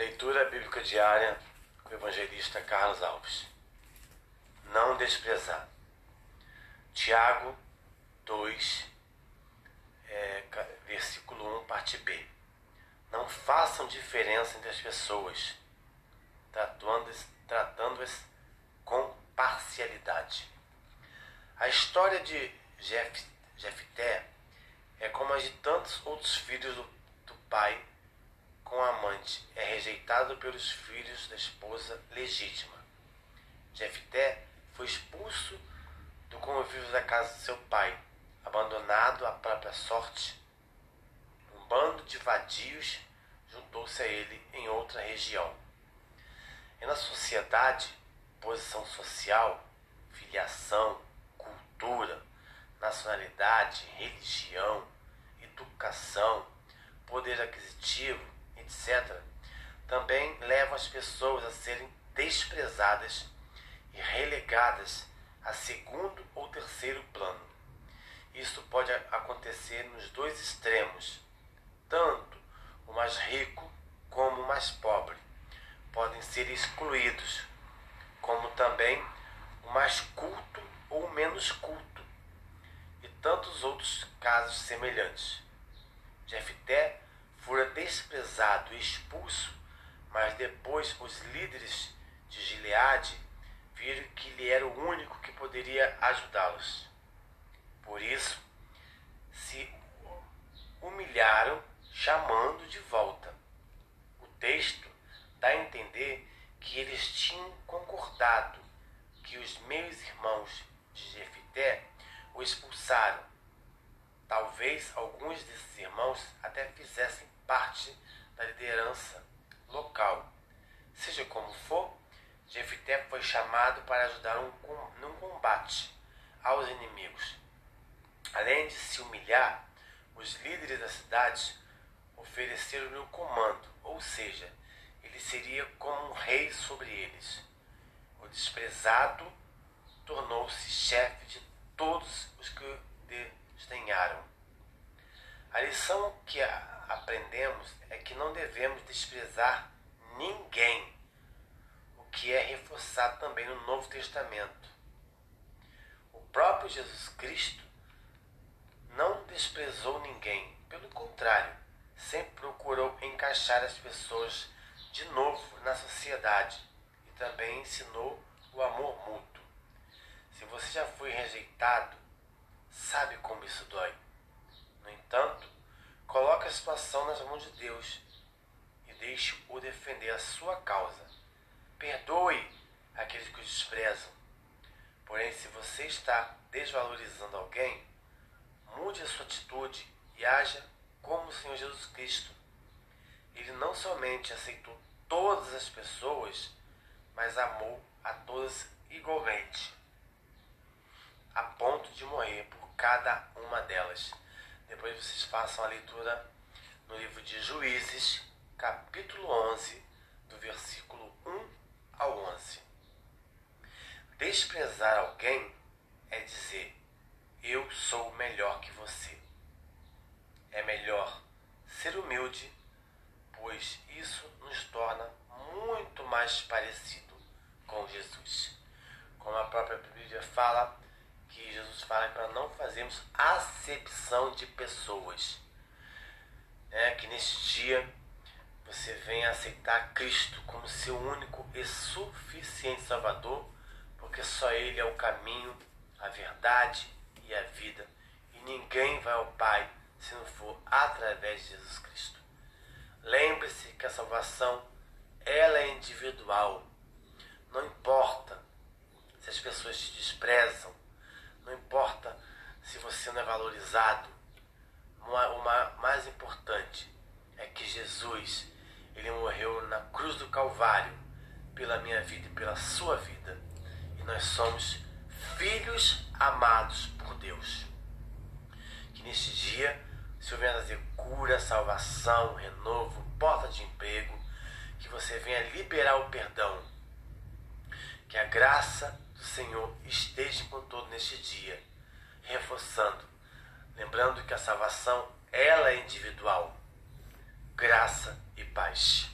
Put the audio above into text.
Leitura bíblica diária com o evangelista Carlos Alves. Não desprezar. Tiago 2, é, versículo 1, parte B. Não façam diferença entre as pessoas, tratando-as tratando com parcialidade. A história de Jef, Jefté é como a de tantos outros filhos do, do pai com a amante, é rejeitado pelos filhos da esposa legítima. Jefté foi expulso do convívio da casa de seu pai, abandonado à própria sorte. Um bando de vadios juntou-se a ele em outra região. E na sociedade, posição social, filiação, cultura, nacionalidade, religião, educação, poder aquisitivo, etc., também levam as pessoas a serem desprezadas e relegadas a segundo ou terceiro plano. Isso pode acontecer nos dois extremos, tanto o mais rico como o mais pobre podem ser excluídos, como também o mais culto ou menos culto, e tantos outros casos semelhantes. Jefté fora desprezado e expulso, mas depois os líderes de Gileade viram que ele era o único que poderia ajudá-los. Por isso, se humilharam chamando de volta. O texto dá a entender que eles tinham concordado que os meus irmãos de Jefité o expulsaram. Talvez alguns desses irmãos até fizessem parte da liderança local. Seja como for, Jefité foi chamado para ajudar um, num combate aos inimigos. Além de se humilhar, os líderes da cidade ofereceram-lhe o comando, ou seja, ele seria como um rei sobre eles. O desprezado tornou-se chefe de todos os que desdenharam. A lição que aprendemos é que não devemos desprezar ninguém, o que é reforçado também no Novo Testamento. O próprio Jesus Cristo não desprezou ninguém, pelo contrário, sempre procurou encaixar as pessoas de novo na sociedade e também ensinou o amor mútuo. Se você já foi rejeitado, sabe como isso dói. No entanto, coloque a situação nas mãos de Deus e deixe-o defender a sua causa. Perdoe aqueles que o desprezam. Porém, se você está desvalorizando alguém, mude a sua atitude e haja como o Senhor Jesus Cristo. Ele não somente aceitou todas as pessoas, mas amou a todas igualmente, a ponto de morrer por cada uma delas. Depois vocês façam a leitura no livro de Juízes, capítulo 11, do versículo 1 ao 11. Desprezar alguém é dizer: Eu sou melhor que você. É melhor ser humilde, pois isso nos torna muito mais parecido com Jesus. Como a própria Bíblia fala, que Jesus fala para não fazermos acepção de pessoas. É, que neste dia você venha aceitar Cristo como seu único e suficiente Salvador, porque só Ele é o caminho, a verdade e a vida. E ninguém vai ao Pai se não for através de Jesus Cristo. Lembre-se que a salvação ela é individual. Não importa se as pessoas te desprezam, não importa se você não é valorizado. O mais importante é que Jesus, ele morreu na cruz do Calvário pela minha vida e pela sua vida. E nós somos filhos amados por Deus. Que neste dia o Senhor venha trazer cura, salvação, renovo, porta de emprego, que você venha liberar o perdão. Que a graça Senhor esteja com todo neste dia, reforçando, lembrando que a salvação ela é individual. Graça e paz.